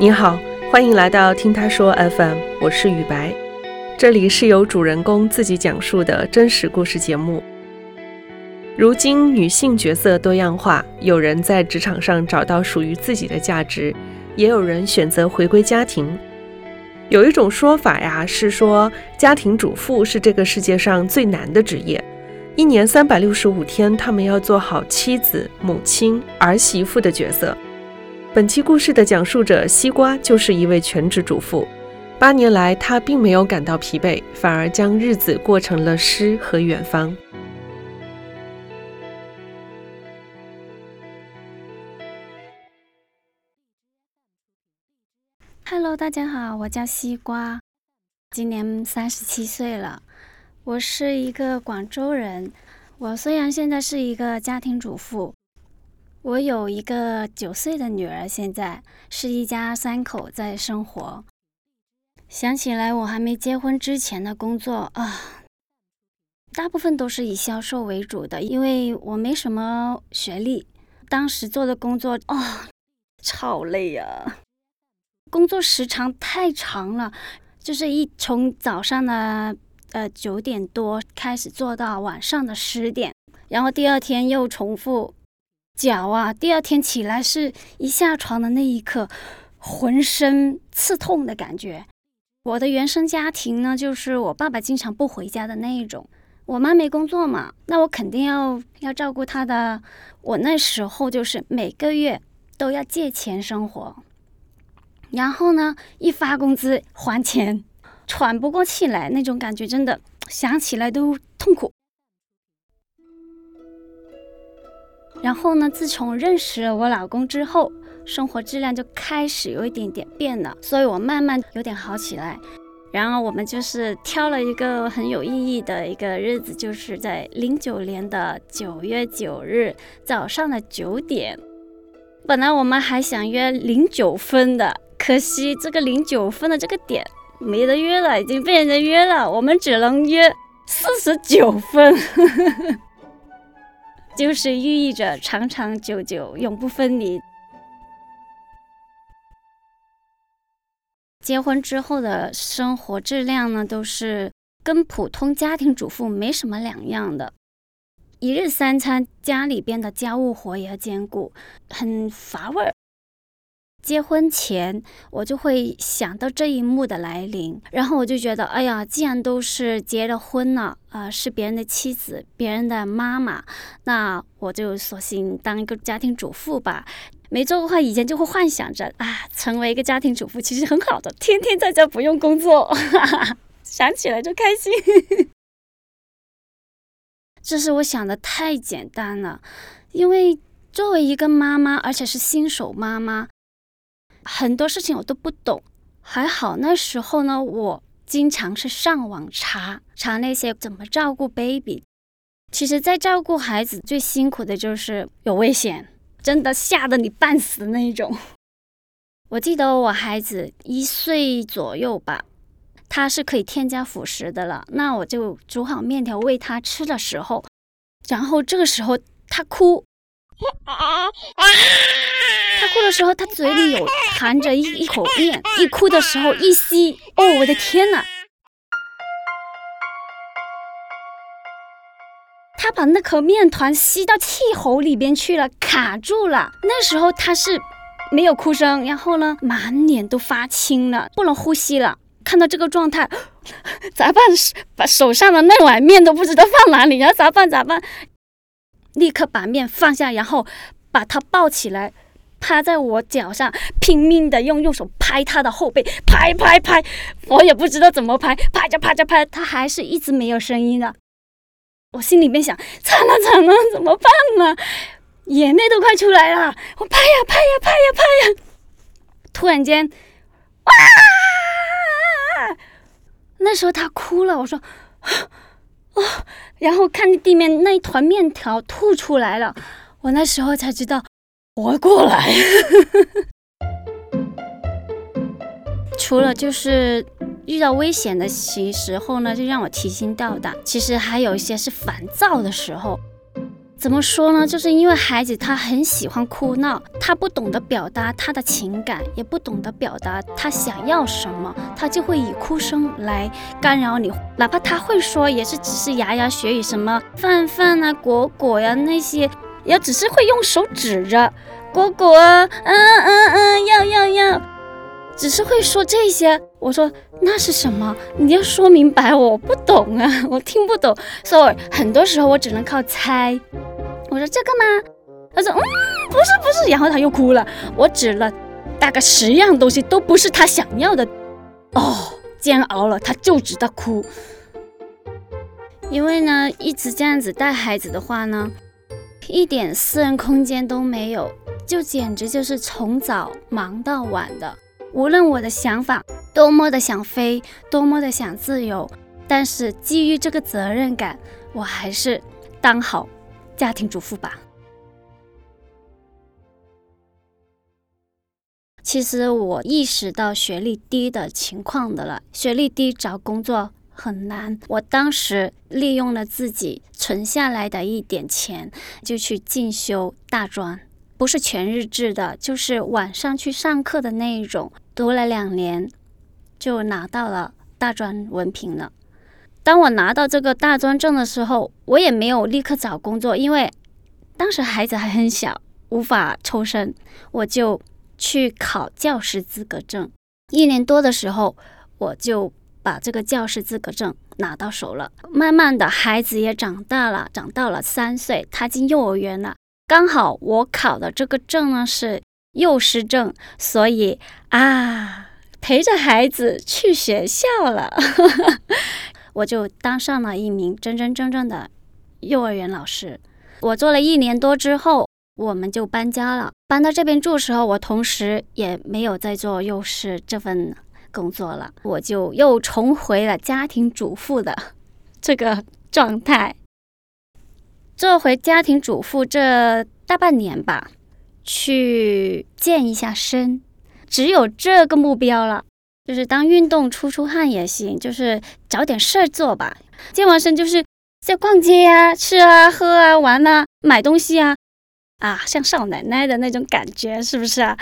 你好，欢迎来到听他说 FM，我是雨白，这里是由主人公自己讲述的真实故事节目。如今女性角色多样化，有人在职场上找到属于自己的价值，也有人选择回归家庭。有一种说法呀，是说家庭主妇是这个世界上最难的职业，一年三百六十五天，她们要做好妻子、母亲、儿媳妇的角色。本期故事的讲述者西瓜就是一位全职主妇，八年来她并没有感到疲惫，反而将日子过成了诗和远方。Hello，大家好，我叫西瓜，今年三十七岁了，我是一个广州人。我虽然现在是一个家庭主妇。我有一个九岁的女儿，现在是一家三口在生活。想起来我还没结婚之前的工作啊，大部分都是以销售为主的，因为我没什么学历。当时做的工作啊，超累呀，工作时长太长了，就是一从早上的呃九点多开始做到晚上的十点，然后第二天又重复。脚啊，第二天起来是一下床的那一刻，浑身刺痛的感觉。我的原生家庭呢，就是我爸爸经常不回家的那一种，我妈没工作嘛，那我肯定要要照顾她的。我那时候就是每个月都要借钱生活，然后呢，一发工资还钱，喘不过气来，那种感觉真的想起来都痛苦。然后呢？自从认识了我老公之后，生活质量就开始有一点点变了，所以我慢慢有点好起来。然后我们就是挑了一个很有意义的一个日子，就是在零九年的九月九日早上的九点。本来我们还想约零九分的，可惜这个零九分的这个点没得约了，已经被人家约了，我们只能约四十九分。就是寓意着长长久久、永不分离。结婚之后的生活质量呢，都是跟普通家庭主妇没什么两样的。一日三餐，家里边的家务活也要兼顾，很乏味儿。结婚前，我就会想到这一幕的来临，然后我就觉得，哎呀，既然都是结了婚了，啊，是别人的妻子，别人的妈妈，那我就索性当一个家庭主妇吧。没做过的话，以前就会幻想着啊，成为一个家庭主妇其实很好的，天天在家不用工作，想起来就开心。这是我想的太简单了，因为作为一个妈妈，而且是新手妈妈。很多事情我都不懂，还好那时候呢，我经常是上网查查那些怎么照顾 baby。其实，在照顾孩子最辛苦的就是有危险，真的吓得你半死那一种。我记得我孩子一岁左右吧，他是可以添加辅食的了，那我就煮好面条喂他吃的时候，然后这个时候他哭。他哭的时候，他嘴里有含着一一口面，一哭的时候一吸，哦，我的天哪！他把那口面团吸到气喉里边去了，卡住了。那时候他是没有哭声，然后呢，满脸都发青了，不能呼吸了。看到这个状态，咋办？把手上的那碗面都不知道放哪里，然后咋办？咋办？立刻把面放下，然后把他抱起来，趴在我脚上，拼命的用右手拍他的后背，拍拍拍，我也不知道怎么拍，拍着拍着拍，他还是一直没有声音的。我心里面想：惨了惨了，怎么办呢？眼泪都快出来了，我拍呀拍呀拍呀拍呀，突然间，哇！那时候他哭了，我说。哦，然后看地面那一团面条吐出来了，我那时候才知道活过来。除了就是遇到危险的时时候呢，就让我提心吊胆。其实还有一些是烦躁的时候，怎么说呢？就是因为孩子他很喜欢哭闹，他不懂得表达他的情感，也不懂得表达他想要什么，他就会以哭声来干扰你。哪怕他会说，也是只是牙牙学语，什么饭饭啊、果果呀那些，也只是会用手指着果果啊，嗯嗯嗯，要要要，只是会说这些。我说那是什么？你要说明白，我不懂啊，我听不懂，所以很多时候我只能靠猜。我说这个吗？他说嗯，不是不是，然后他又哭了。我指了大概十样东西，都不是他想要的。哦，煎熬了，他就知道哭。因为呢，一直这样子带孩子的话呢，一点私人空间都没有，就简直就是从早忙到晚的。无论我的想法多么的想飞，多么的想自由，但是基于这个责任感，我还是当好。家庭主妇吧。其实我意识到学历低的情况的了，学历低找工作很难。我当时利用了自己存下来的一点钱，就去进修大专，不是全日制的，就是晚上去上课的那一种。读了两年，就拿到了大专文凭了。当我拿到这个大专证的时候，我也没有立刻找工作，因为当时孩子还很小，无法抽身，我就去考教师资格证。一年多的时候，我就把这个教师资格证拿到手了。慢慢的，孩子也长大了，长到了三岁，他进幼儿园了。刚好我考的这个证呢是幼师证，所以啊，陪着孩子去学校了。我就当上了一名真真正正的幼儿园老师。我做了一年多之后，我们就搬家了。搬到这边住的时候，我同时也没有在做幼师这份工作了，我就又重回了家庭主妇的 这个状态。做回家庭主妇这大半年吧，去健一下身，只有这个目标了。就是当运动出出汗也行，就是找点事儿做吧。健完身就是在逛街呀、吃啊、喝啊、玩啊、买东西啊，啊，像少奶奶的那种感觉，是不是啊？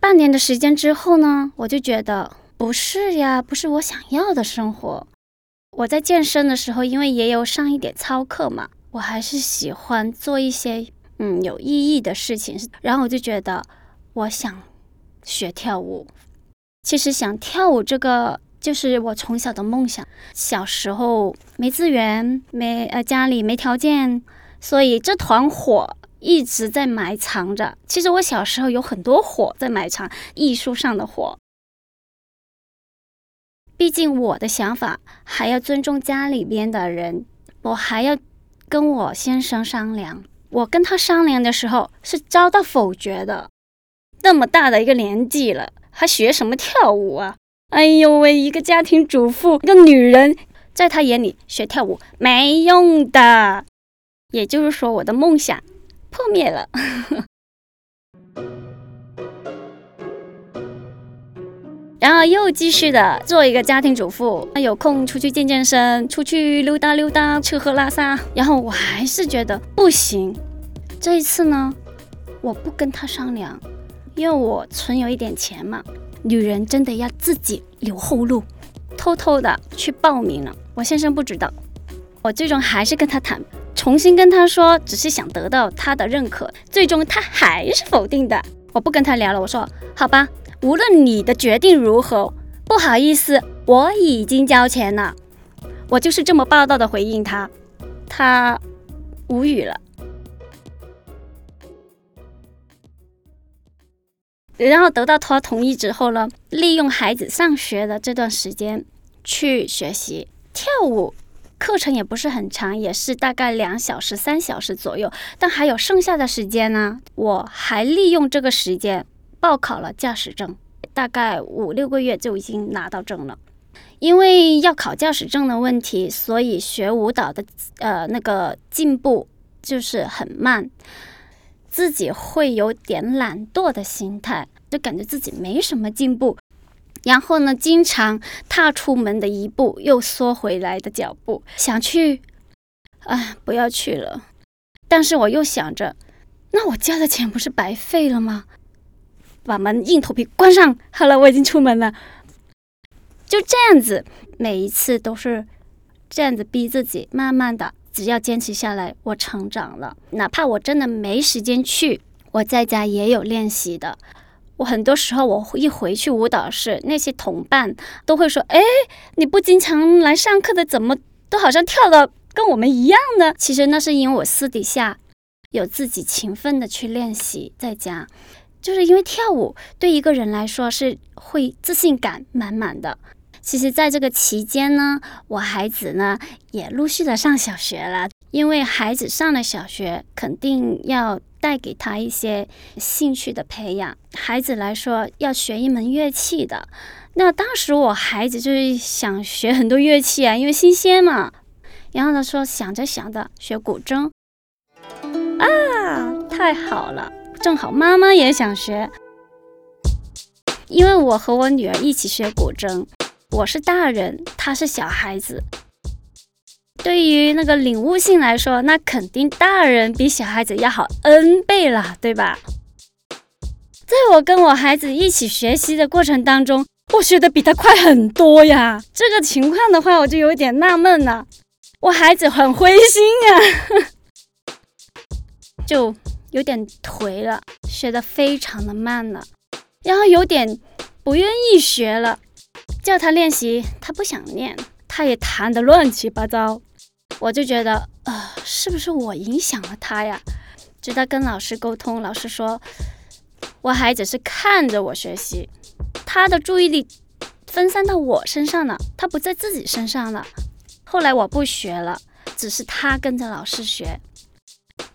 半年的时间之后呢，我就觉得不是呀，不是我想要的生活。我在健身的时候，因为也有上一点操课嘛，我还是喜欢做一些嗯有意义的事情。然后我就觉得，我想学跳舞。其实想跳舞这个就是我从小的梦想。小时候没资源，没呃家里没条件，所以这团火一直在埋藏着。其实我小时候有很多火在埋藏，艺术上的火。毕竟我的想法还要尊重家里边的人，我还要跟我先生商量。我跟他商量的时候是遭到否决的。那么大的一个年纪了。还学什么跳舞啊？哎呦喂，一个家庭主妇，一个女人，在他眼里学跳舞没用的。也就是说，我的梦想破灭了。然后又继续的做一个家庭主妇，那有空出去健健身，出去溜达溜达，吃喝拉撒。然后我还是觉得不行。这一次呢，我不跟他商量。因为我存有一点钱嘛，女人真的要自己留后路，偷偷的去报名了。我先生不知道，我最终还是跟他谈，重新跟他说，只是想得到他的认可。最终他还是否定的，我不跟他聊了。我说好吧，无论你的决定如何，不好意思，我已经交钱了。我就是这么霸道的回应他，他无语了。然后得到他同意之后呢，利用孩子上学的这段时间去学习跳舞，课程也不是很长，也是大概两小时、三小时左右。但还有剩下的时间呢，我还利用这个时间报考了驾驶证，大概五六个月就已经拿到证了。因为要考驾驶证的问题，所以学舞蹈的呃那个进步就是很慢。自己会有点懒惰的心态，就感觉自己没什么进步，然后呢，经常踏出门的一步又缩回来的脚步，想去，哎，不要去了，但是我又想着，那我交的钱不是白费了吗？把门硬头皮关上。好了，我已经出门了。就这样子，每一次都是这样子逼自己，慢慢的，只要坚持下来，我成长了。哪怕我真的没时间去，我在家也有练习的。我很多时候，我一回去舞蹈室，那些同伴都会说：“哎，你不经常来上课的，怎么都好像跳的跟我们一样呢？”其实那是因为我私底下有自己勤奋的去练习，在家，就是因为跳舞对一个人来说是会自信感满满的。其实，在这个期间呢，我孩子呢也陆续的上小学了。因为孩子上了小学，肯定要带给他一些兴趣的培养。孩子来说，要学一门乐器的。那当时我孩子就是想学很多乐器啊，因为新鲜嘛。然后他说，想着想着学古筝啊，太好了，正好妈妈也想学。因为我和我女儿一起学古筝。我是大人，他是小孩子。对于那个领悟性来说，那肯定大人比小孩子要好 N 倍了，对吧？在我跟我孩子一起学习的过程当中，我学的比他快很多呀。这个情况的话，我就有点纳闷了。我孩子很灰心呀，就有点颓了，学的非常的慢了，然后有点不愿意学了。叫他练习，他不想练，他也弹得乱七八糟。我就觉得，呃，是不是我影响了他呀？直到跟老师沟通，老师说，我孩子是看着我学习，他的注意力分散到我身上了，他不在自己身上了。后来我不学了，只是他跟着老师学，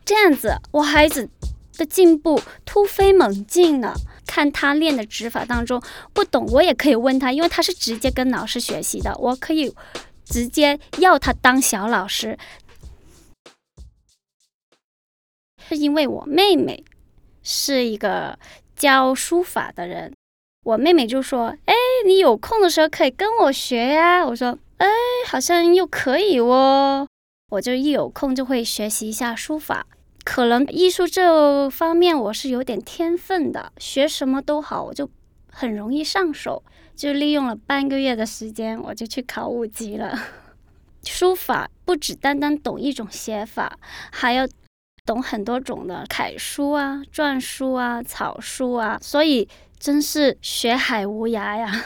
这样子，我孩子的进步突飞猛进了。看他练的指法当中不懂，我也可以问他，因为他是直接跟老师学习的，我可以直接要他当小老师。是因为我妹妹是一个教书法的人，我妹妹就说：“哎，你有空的时候可以跟我学呀。”我说：“哎，好像又可以哦。”我就一有空就会学习一下书法。可能艺术这方面我是有点天分的，学什么都好，我就很容易上手。就利用了半个月的时间，我就去考五级了。书法不只单单懂一种写法，还要懂很多种的楷书啊、篆书啊、草书啊，所以真是学海无涯呀。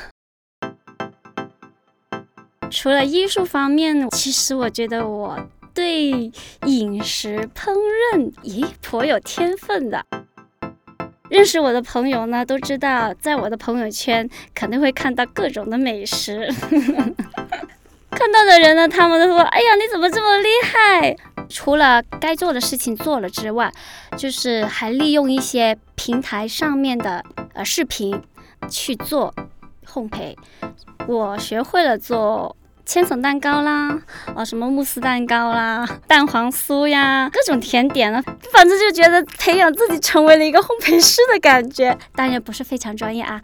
除了艺术方面，其实我觉得我。对饮食烹饪，咦，颇有天分的。认识我的朋友呢，都知道，在我的朋友圈肯定会看到各种的美食。看到的人呢，他们都说：“哎呀，你怎么这么厉害？”除了该做的事情做了之外，就是还利用一些平台上面的呃视频去做烘焙。我学会了做。千层蛋糕啦，啊，什么慕斯蛋糕啦，蛋黄酥呀，各种甜点啊，反正就觉得培养自己成为了一个烘焙师的感觉，当然不是非常专业啊。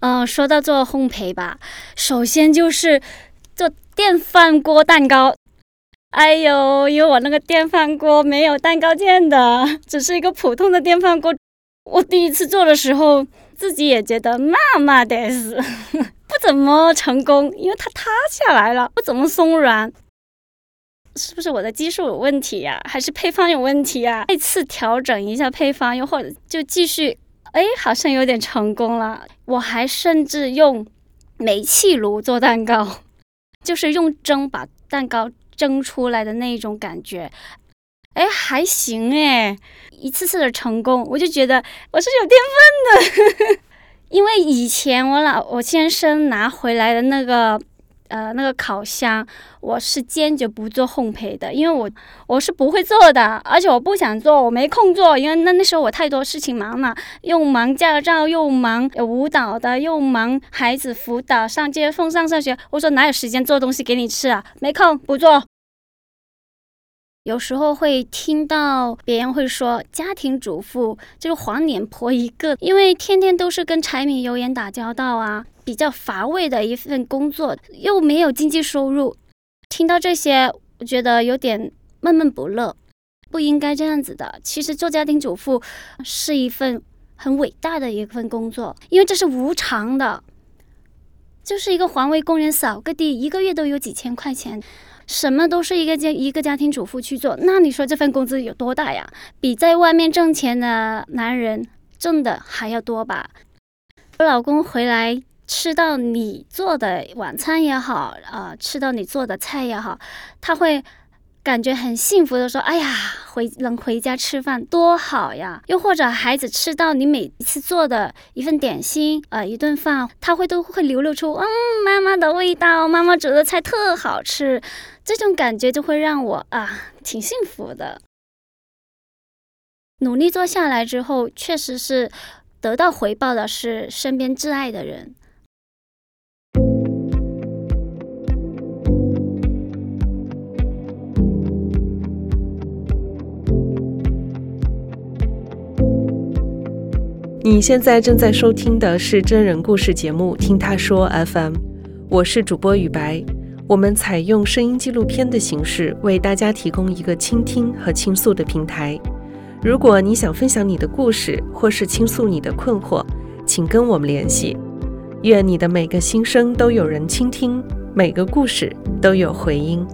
嗯，说到做烘焙吧，首先就是做电饭锅蛋糕。哎呦，因为我那个电饭锅没有蛋糕键的，只是一个普通的电饭锅，我第一次做的时候。自己也觉得嘛嘛的是不怎么成功，因为它塌下来了，不怎么松软，是不是我的技术有问题呀？还是配方有问题呀？再次调整一下配方，又或者就继续，哎，好像有点成功了。我还甚至用煤气炉做蛋糕，就是用蒸把蛋糕蒸出来的那种感觉。哎，还行哎，一次次的成功，我就觉得我是有天分的。因为以前我老我先生拿回来的那个呃那个烤箱，我是坚决不做烘焙的，因为我我是不会做的，而且我不想做，我没空做，因为那那时候我太多事情忙了，又忙驾照，又忙有舞蹈的，又忙孩子辅导，上接送上上学，我说哪有时间做东西给你吃啊？没空，不做。有时候会听到别人会说，家庭主妇就是黄脸婆一个，因为天天都是跟柴米油盐打交道啊，比较乏味的一份工作，又没有经济收入，听到这些，我觉得有点闷闷不乐，不应该这样子的。其实做家庭主妇是一份很伟大的一份工作，因为这是无偿的，就是一个环卫工人扫个地，一个月都有几千块钱，什么都是一个家一个家庭主妇去做。那你说这份工资有多大呀？比在外面挣钱的男人挣的还要多吧？我老公回来。吃到你做的晚餐也好，啊，吃到你做的菜也好，他会感觉很幸福的说：“哎呀，回能回家吃饭多好呀！”又或者孩子吃到你每次做的一份点心，呃，一顿饭，他会都会流露出“嗯，妈妈的味道，妈妈煮的菜特好吃”，这种感觉就会让我啊挺幸福的。努力做下来之后，确实是得到回报的是身边挚爱的人。你现在正在收听的是真人故事节目《听他说 FM》，我是主播雨白。我们采用声音纪录片的形式，为大家提供一个倾听和倾诉的平台。如果你想分享你的故事，或是倾诉你的困惑，请跟我们联系。愿你的每个心声都有人倾听，每个故事都有回音。